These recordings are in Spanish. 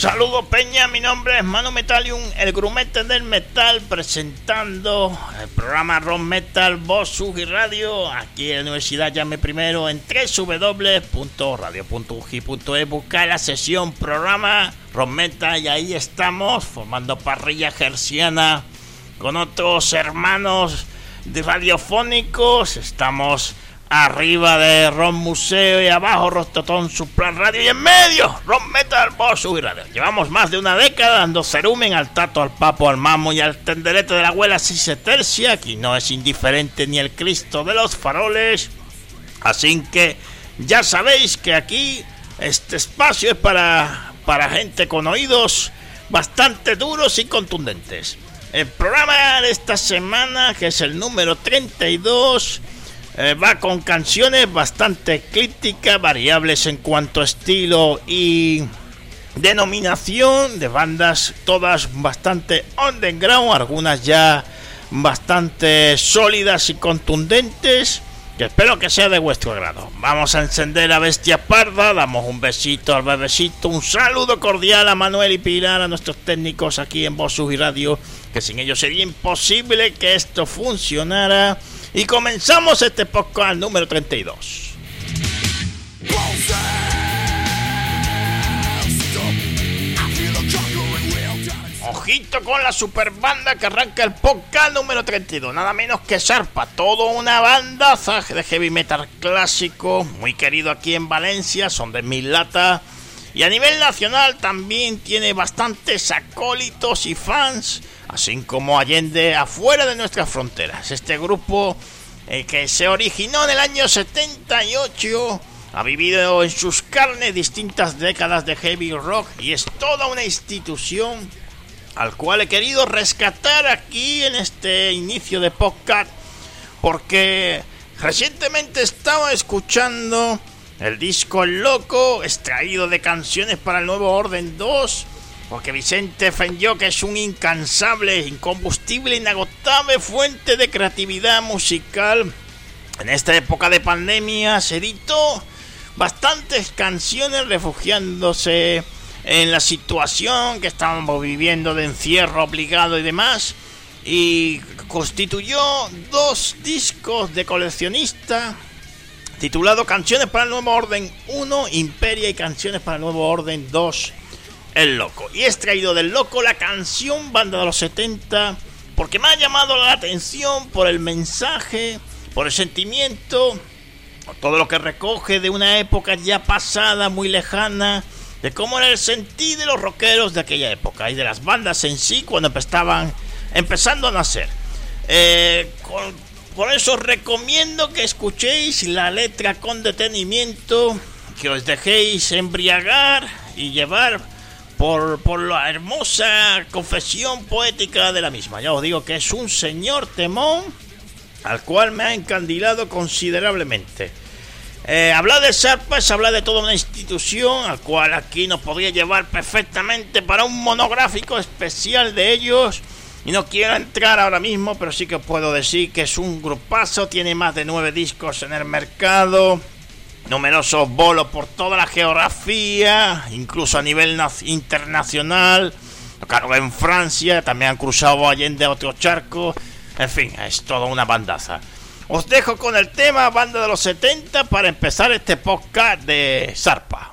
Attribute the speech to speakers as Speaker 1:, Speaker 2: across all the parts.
Speaker 1: Saludos Peña, mi nombre es Mano Metalium, el grumete del metal, presentando el programa Rock Metal, Voz y Radio, aquí en la Universidad Llame Primero, en www.radio.uji.e, buscar la sesión programa Rock Metal y ahí estamos, formando parrilla gerciana con otros hermanos de radiofónicos, estamos Arriba de Ron Museo y abajo Rostotón Suplan Radio y en medio Ron Metal Boss y Radio. Llevamos más de una década dando cerumen al tato, al papo, al mamo y al tenderete de la abuela si se tercia. Aquí no es indiferente ni el Cristo de los faroles. Así que ya sabéis que aquí este espacio es para, para gente con oídos bastante duros y contundentes. El programa de esta semana, que es el número 32 eh, va con canciones bastante críticas, variables en cuanto a estilo y denominación de bandas, todas bastante underground, algunas ya bastante sólidas y contundentes. Que espero que sea de vuestro agrado. Vamos a encender a Bestia Parda, damos un besito al bebecito, un saludo cordial a Manuel y Pilar, a nuestros técnicos aquí en Bosus y Radio, que sin ellos sería imposible que esto funcionara. Y comenzamos este podcast número 32. Ojito con la super banda que arranca el podcast número 32. Nada menos que Sarpa. Todo una banda de heavy metal clásico. Muy querido aquí en Valencia. Son de mil lata. Y a nivel nacional también tiene bastantes acólitos y fans así como Allende afuera de nuestras fronteras. Este grupo eh, que se originó en el año 78 ha vivido en sus carnes distintas décadas de heavy rock y es toda una institución al cual he querido rescatar aquí en este inicio de podcast porque recientemente estaba escuchando el disco Loco extraído de canciones para el nuevo Orden 2 porque Vicente que es un incansable, incombustible, inagotable fuente de creatividad musical. En esta época de pandemia se editó bastantes canciones refugiándose en la situación que estábamos viviendo de encierro obligado y demás. Y constituyó dos discos de coleccionista titulado Canciones para el Nuevo Orden 1, Imperia y Canciones para el Nuevo Orden 2, el Loco. Y he extraído del Loco la canción Banda de los 70 porque me ha llamado la atención por el mensaje, por el sentimiento, todo lo que recoge de una época ya pasada, muy lejana, de cómo era el sentir de los rockeros de aquella época y de las bandas en sí cuando estaban empezando a nacer. Eh, por eso recomiendo que escuchéis la letra con detenimiento, que os dejéis embriagar y llevar por, la hermosa confesión poética de la misma. Ya os digo que es un señor temón al cual me ha encandilado considerablemente. Eh, hablar de Sarpa es hablar de toda una institución al cual aquí nos podría llevar perfectamente para un monográfico especial de ellos. Y no quiero entrar ahora mismo, pero sí que puedo decir que es un grupazo, tiene más de nueve discos en el mercado numerosos bolos por toda la geografía, incluso a nivel internacional. Claro, en Francia también han cruzado allende otro charco. En fin, es toda una bandaza. Os dejo con el tema Banda de los 70 para empezar este podcast de Zarpa.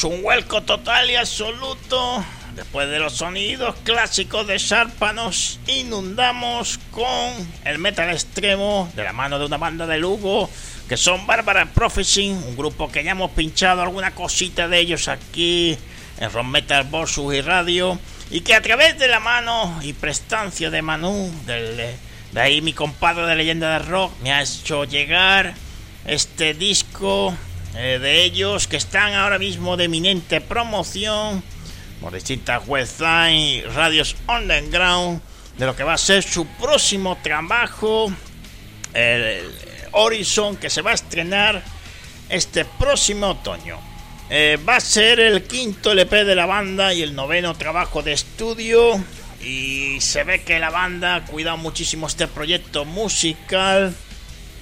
Speaker 1: Damos un vuelco total y absoluto. Después de los sonidos clásicos de Sharpa nos inundamos con el metal extremo de la mano de una banda de Lugo que son Barbara Prophecy, un grupo que ya hemos pinchado alguna cosita de ellos aquí en Rock Metal Versus y Radio y que a través de la mano y prestancia de Manu, de ahí mi compadre de leyenda de rock, me ha hecho llegar este disco eh, de ellos que están ahora mismo de eminente promoción por distintas websites y radios underground de lo que va a ser su próximo trabajo, el Horizon, que se va a estrenar este próximo otoño. Eh, va a ser el quinto LP de la banda y el noveno trabajo de estudio. Y se ve que la banda ha cuidado muchísimo este proyecto musical.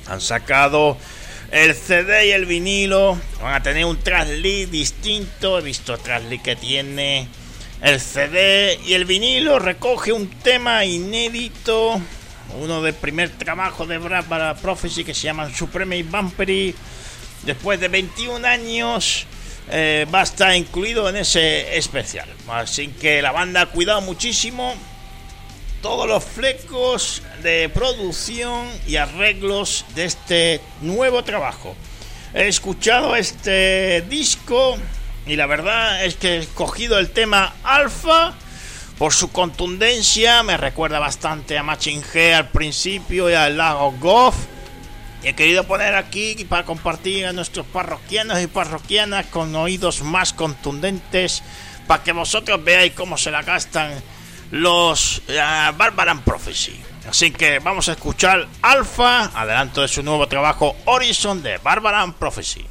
Speaker 1: Han sacado el CD y el vinilo van a tener un traslit distinto. He visto traslit que tiene el CD y el vinilo. Recoge un tema inédito. Uno del primer trabajo de Brad para Prophecy que se llama Supreme Vampire. Después de 21 años. Eh, va a estar incluido en ese especial. Así que la banda ha cuidado muchísimo todos los flecos de producción y arreglos de este nuevo trabajo. He escuchado este disco y la verdad es que he escogido el tema Alpha por su contundencia, me recuerda bastante a Machine al principio y al Lago Goff. He querido poner aquí para compartir a nuestros parroquianos y parroquianas con oídos más contundentes para que vosotros veáis cómo se la gastan los uh, Barbaran Prophecy. Así que vamos a escuchar Alpha, adelanto de su nuevo trabajo Horizon de Barbaran Prophecy.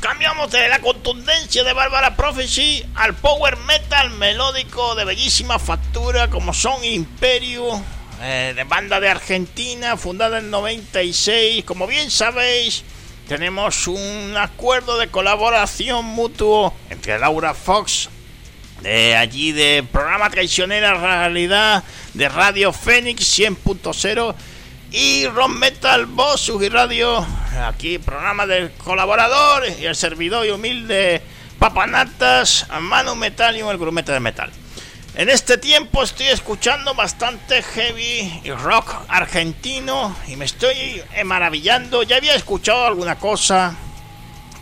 Speaker 1: Cambiamos, de la contundencia de Bárbara Prophecy al power metal melódico de bellísima factura como son Imperio, eh, de banda de Argentina, fundada en 96. Como bien sabéis, tenemos un acuerdo de colaboración mutuo entre Laura Fox, de allí de programa Traicionera Realidad de Radio Fénix 100.0 y Ron Metal Boss y Radio, aquí programa del colaborador y el servidor y humilde Papanatas, Manu Metal y el grumete de metal. En este tiempo estoy escuchando bastante heavy y rock argentino y me estoy maravillando. Ya había escuchado alguna cosa,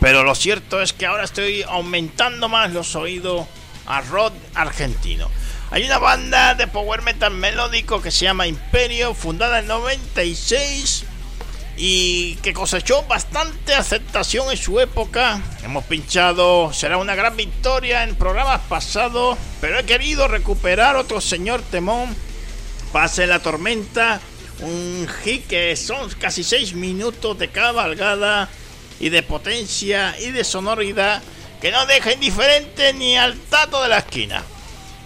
Speaker 1: pero lo cierto es que ahora estoy aumentando más los oídos a rock argentino. Hay una banda de power metal melódico que se llama Imperio, fundada en 96 y que cosechó bastante aceptación en su época. Hemos pinchado, será una gran victoria en programas pasados, pero he querido recuperar otro señor temón. Pase la tormenta, un hit que son casi 6 minutos de cabalgada y de potencia y de sonoridad que no deja indiferente ni al tato de la esquina.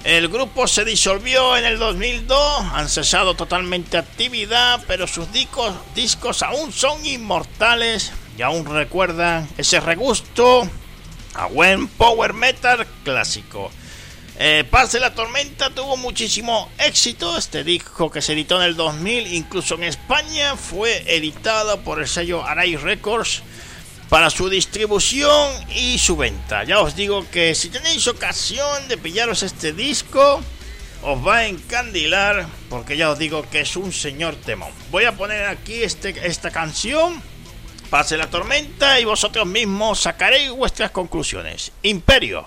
Speaker 1: El grupo se disolvió en el 2002, han cesado totalmente actividad, pero sus discos, discos aún son inmortales y aún recuerdan ese regusto a buen power metal clásico. Eh, Pase la tormenta tuvo muchísimo éxito. Este disco que se editó en el 2000, incluso en España, fue editado por el sello Arai Records para su distribución y su venta. Ya os digo que si tenéis ocasión de pillaros este disco, os va a encandilar porque ya os digo que es un señor temón. Voy a poner aquí este, esta canción, pase la tormenta y vosotros mismos sacaréis vuestras conclusiones. Imperio.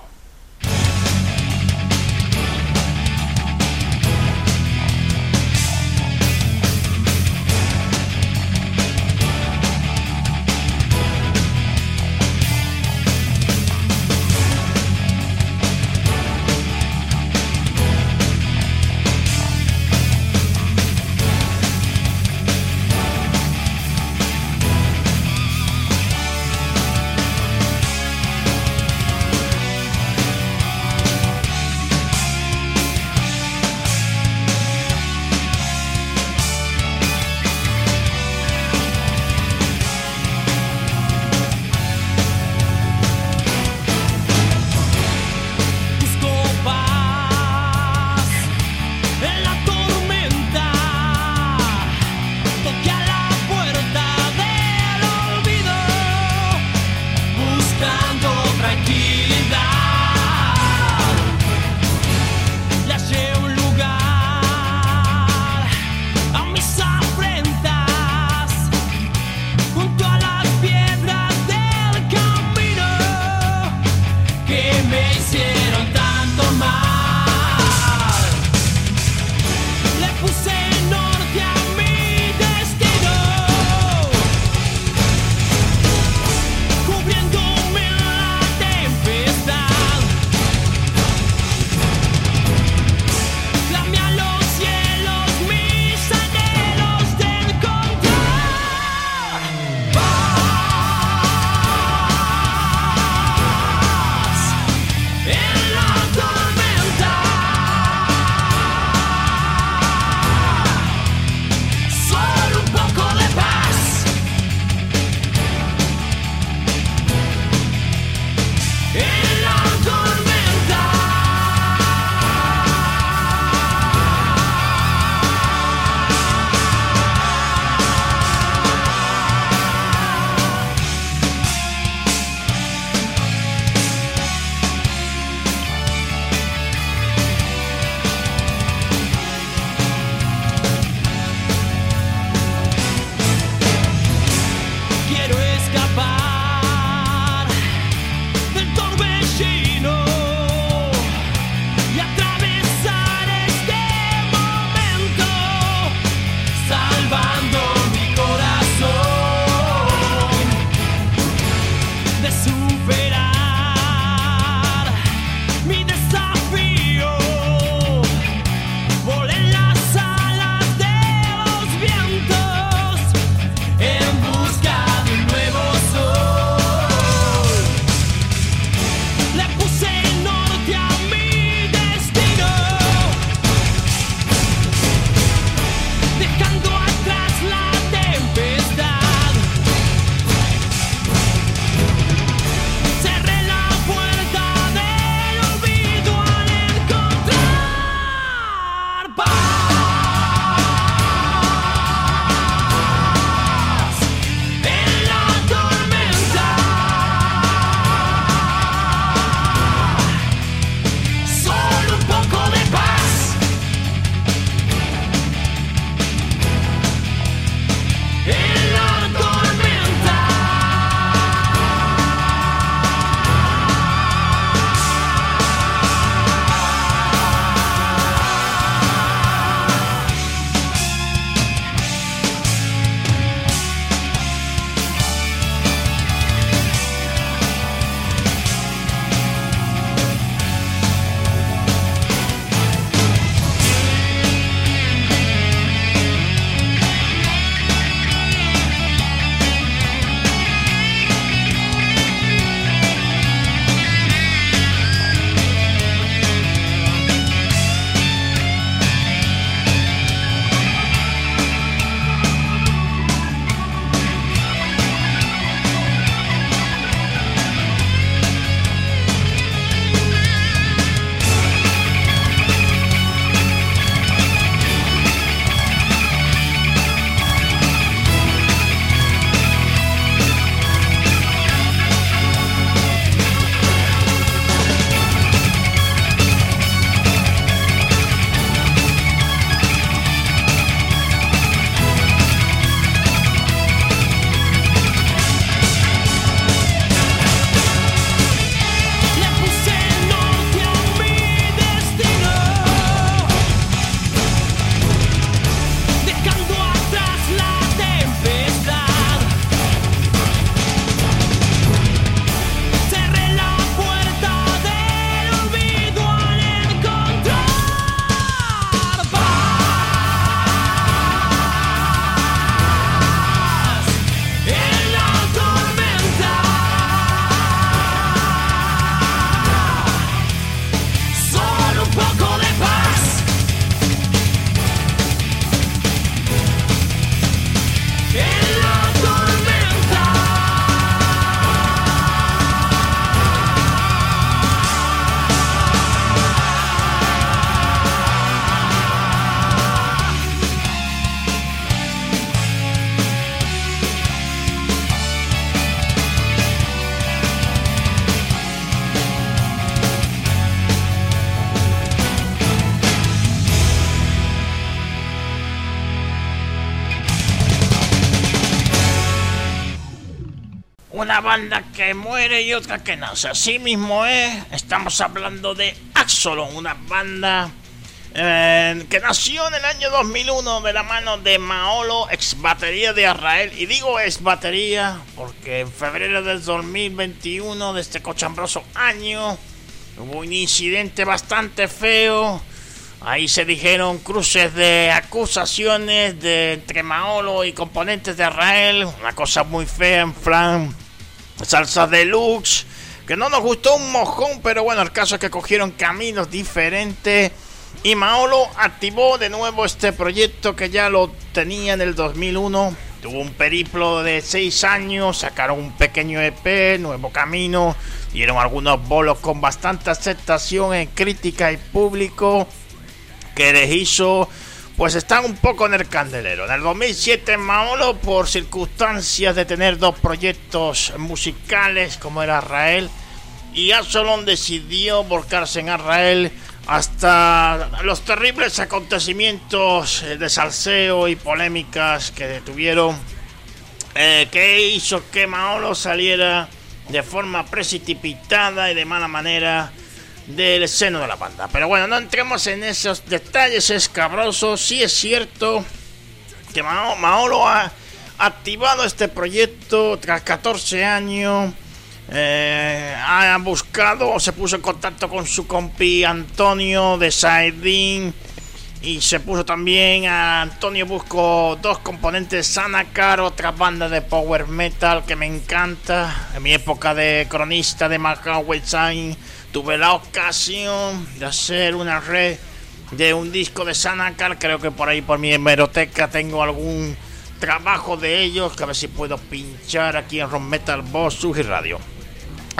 Speaker 1: Banda que muere y otra que nace. Así mismo es, estamos hablando de Axolon, una banda eh, que nació en el año 2001 de la mano de Maolo, ex batería de Israel. Y digo ex batería porque en febrero del 2021 de este cochambroso año hubo un incidente bastante feo. Ahí se dijeron cruces de acusaciones de entre Maolo y componentes de Israel. Una cosa muy fea en plan salsa deluxe. Que no nos gustó un mojón, pero bueno, el caso es que cogieron caminos diferentes y Maolo activó de nuevo este proyecto que ya lo tenía en el 2001. Tuvo un periplo de 6 años, sacaron un pequeño EP, Nuevo Camino, dieron algunos bolos con bastante aceptación en crítica y público que les hizo pues están un poco en el candelero. En el 2007 Maolo, por circunstancias de tener dos proyectos musicales como era Israel, y Absalom decidió volcarse en Israel hasta los terribles acontecimientos eh, de salseo y polémicas que detuvieron, eh, que hizo que Maolo saliera de forma precipitada y de mala manera del seno de la banda. Pero bueno, no entremos en esos detalles escabrosos. Sí es cierto que Maolo ha activado este proyecto tras 14 años eh, ha buscado o se puso en contacto con su compi Antonio de Saidin y se puso también a Antonio Busco dos componentes Sanacar, otra banda de power metal que me encanta. En mi época de cronista de Macau Sign tuve la ocasión de hacer una red de un disco de Sanacar. Creo que por ahí por mi hemeroteca tengo algún trabajo de ellos que a ver si puedo pinchar aquí en Rock Metal Boss y Radio.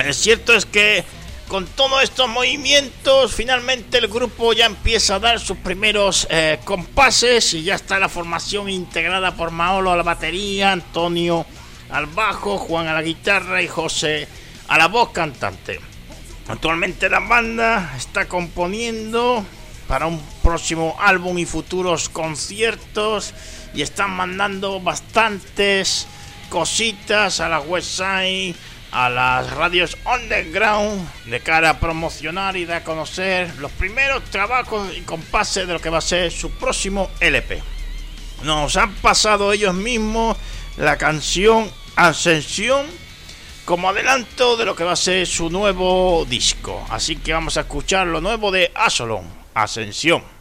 Speaker 1: El cierto es que con todos estos movimientos, finalmente el grupo ya empieza a dar sus primeros eh, compases y ya está la formación integrada por Maolo a la batería, Antonio al bajo, Juan a la guitarra y José a la voz cantante. Actualmente la banda está componiendo para un próximo álbum y futuros conciertos y están mandando bastantes cositas a la website a las radios underground de cara a promocionar y dar a conocer los primeros trabajos y compases de lo que va a ser su próximo LP. Nos han pasado ellos mismos la canción Ascensión como adelanto de lo que va a ser su nuevo disco. Así que vamos a escuchar lo nuevo de Asolon, Ascensión.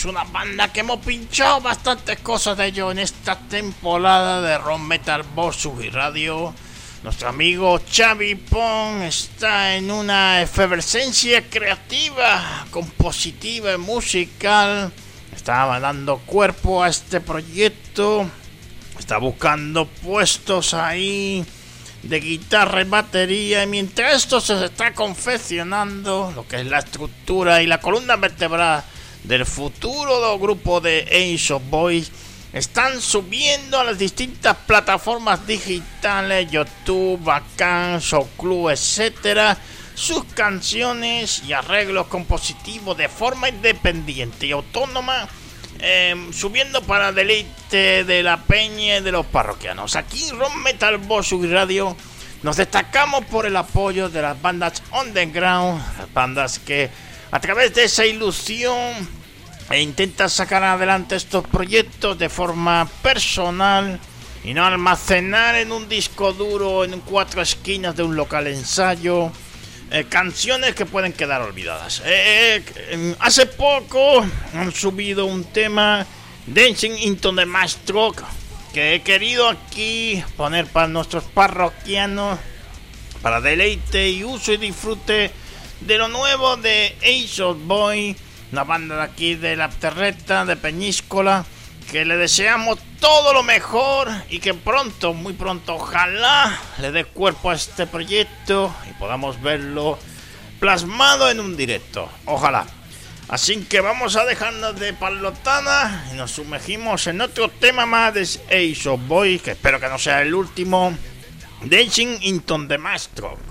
Speaker 1: Es una banda que hemos pinchado bastantes cosas de ellos en esta temporada de Ron Metal Boss y Radio. Nuestro amigo Xavi Pong está en una efervescencia creativa, compositiva y musical. Está dando cuerpo a este proyecto. Está buscando puestos ahí de guitarra y batería. Y mientras esto se está confeccionando, lo que es la estructura y la columna vertebral del futuro grupo de Ace of Boys, están subiendo a las distintas plataformas digitales, YouTube, Bacán, Club, etcétera, sus canciones y arreglos compositivos de forma independiente y autónoma Em, subiendo para deleite de la peña y de los parroquianos. Aquí Ron Metal Boss Radio nos destacamos por el apoyo de las bandas underground, las bandas que a través de esa ilusión e intentan sacar adelante estos proyectos de forma personal y no almacenar en un disco duro en cuatro esquinas de un local ensayo eh, canciones que pueden quedar olvidadas. Eh, eh, hace poco han subido un tema, Dancing into the Maestro, que he querido aquí poner para nuestros parroquianos, para deleite y uso y disfrute de lo nuevo de Ace of Boy, una banda de aquí de la Terreta, de Peñíscola que le deseamos todo lo mejor y que pronto, muy pronto, ojalá le dé cuerpo a este proyecto y podamos verlo plasmado en un directo. Ojalá. Así que vamos a dejarnos de palotana y nos sumergimos en otro tema más de Ace of Boy, que espero que no sea el último. Dancing into the Maestro.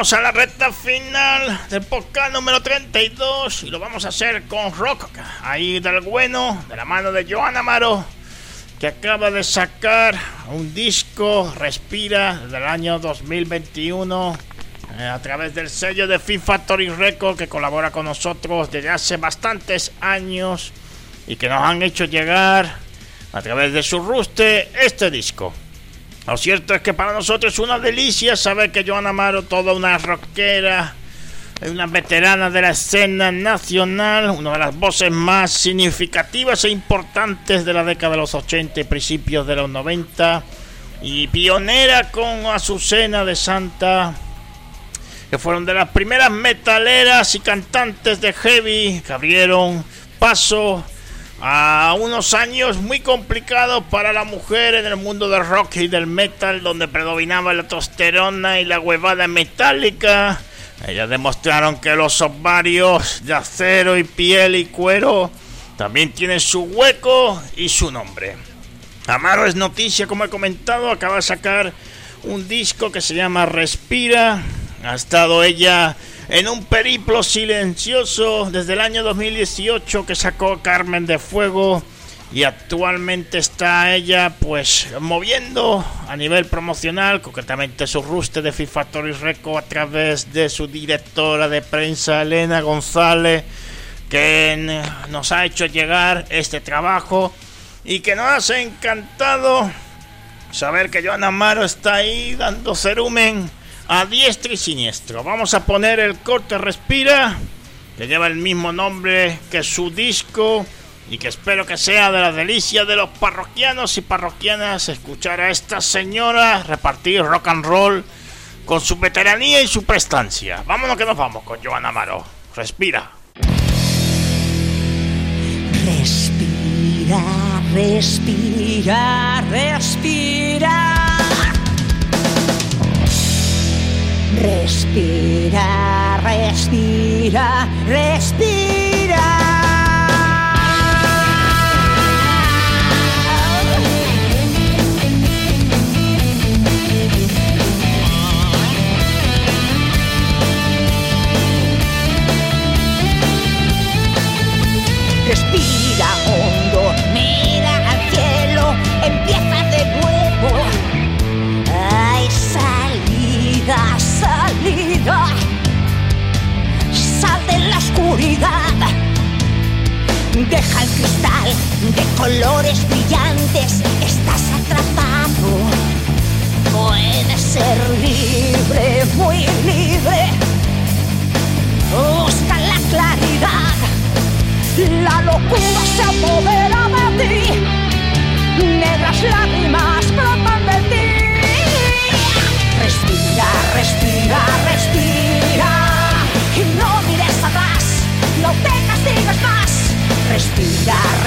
Speaker 1: A la recta final del podcast número 32 y lo vamos a hacer con rock ahí del bueno, de la mano de Joan Amaro, que acaba de sacar un disco Respira del año 2021 eh, a través del sello de FIFA Factory Record que colabora con nosotros desde hace bastantes años y que nos han hecho llegar a través de su ruste este disco. Lo cierto es que para nosotros es una delicia saber que Joana Amaro, toda una rockera, una veterana de la escena nacional, una de las voces más significativas e importantes de la década de los 80 y principios de los 90, y pionera con Azucena de Santa, que fueron de las primeras metaleras y cantantes de heavy que abrieron paso a unos años muy complicados para la mujer en el mundo del rock y del metal, donde predominaba la tosterona y la huevada metálica. Ellas demostraron que los ovarios de acero y piel y cuero también tienen su hueco y su nombre. Amaro es noticia, como he comentado, acaba de sacar un disco que se llama Respira. Ha estado ella en un periplo silencioso desde el año 2018 que sacó Carmen de Fuego y actualmente está ella pues moviendo a nivel promocional, concretamente su ruste de FIFA Factory Record a través de su directora de prensa Elena González que nos ha hecho llegar este trabajo y que nos ha encantado saber que Joana Amaro está ahí dando cerumen a diestro y siniestro. Vamos a poner el corte Respira, que lleva el mismo nombre que su disco y que espero que sea de la delicia de los parroquianos y parroquianas escuchar a esta señora repartir rock and roll con su veteranía y su prestancia. Vámonos que nos vamos con Joana Amaro. Respira.
Speaker 2: Respira, respira, respira. Respira, respira, respira. Respira Deja el cristal de colores brillantes. Estás atrapado. Puedes ser libre, muy libre. Busca la claridad. La locura se apodera de ti. Negras lágrimas brotan de ti. Respira, respira.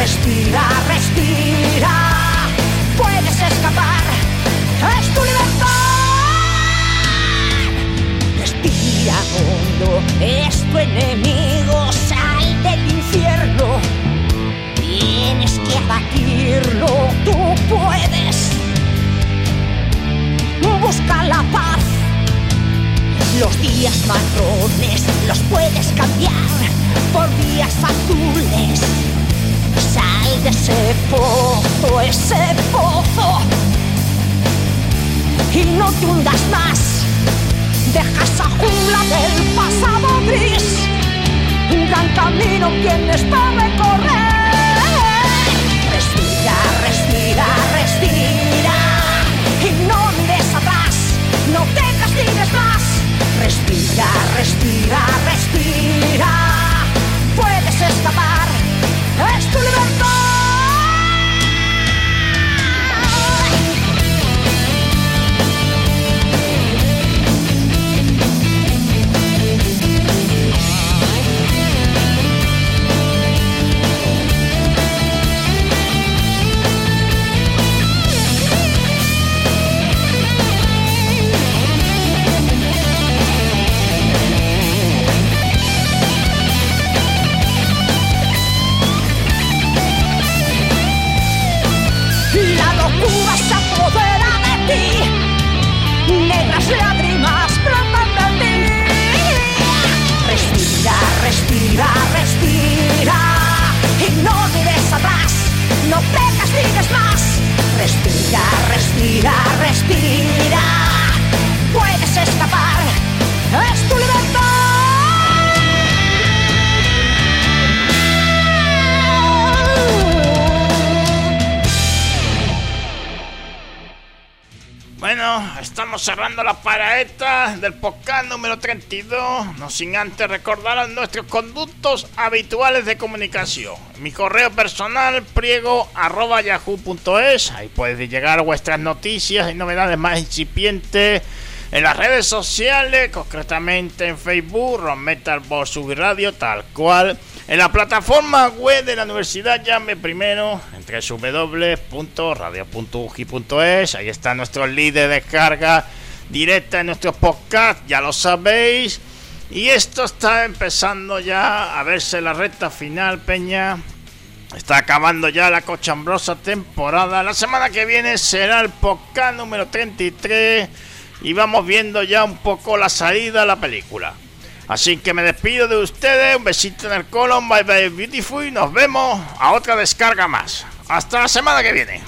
Speaker 2: Respira, respira. Puedes escapar, es tu libertad. Respira hondo, es tu enemigo, sal del infierno. Tienes que abatirlo, tú puedes. Busca la paz. Los días marrones los puedes cambiar por días azules. Sal de ese pozo, ese pozo. Y no te hundas más. Deja esa jungla del pasado gris. Un gran camino tienes para recorrer. Respira, respira, respira. Y no mires atrás, no te castigues más. Respira, respira, respira. Puedes escapar, es tu libertad. Respira, respira y no mires atrás, no prendas
Speaker 1: mires más. Respira, respira, respira. Puedes escapar. Estamos cerrando la paraeta del podcast número 32, no sin antes recordar nuestros conductos habituales de comunicación. Mi correo personal, priego arroba yahoo.es, ahí puedes llegar vuestras noticias y novedades más incipientes en las redes sociales, concretamente en Facebook, Ron Metal Boss Radio, tal cual. En la plataforma web de la universidad llame primero en www.radio.uji.es. Ahí está nuestro líder de descarga directa en nuestros podcasts, ya lo sabéis. Y esto está empezando ya a verse la recta final, Peña. Está acabando ya la cochambrosa temporada. La semana que viene será el podcast número 33 y vamos viendo ya un poco la salida de la película. Así que me despido de ustedes, un besito en el colon, bye bye beautiful y nos vemos a otra descarga más. Hasta la semana que viene.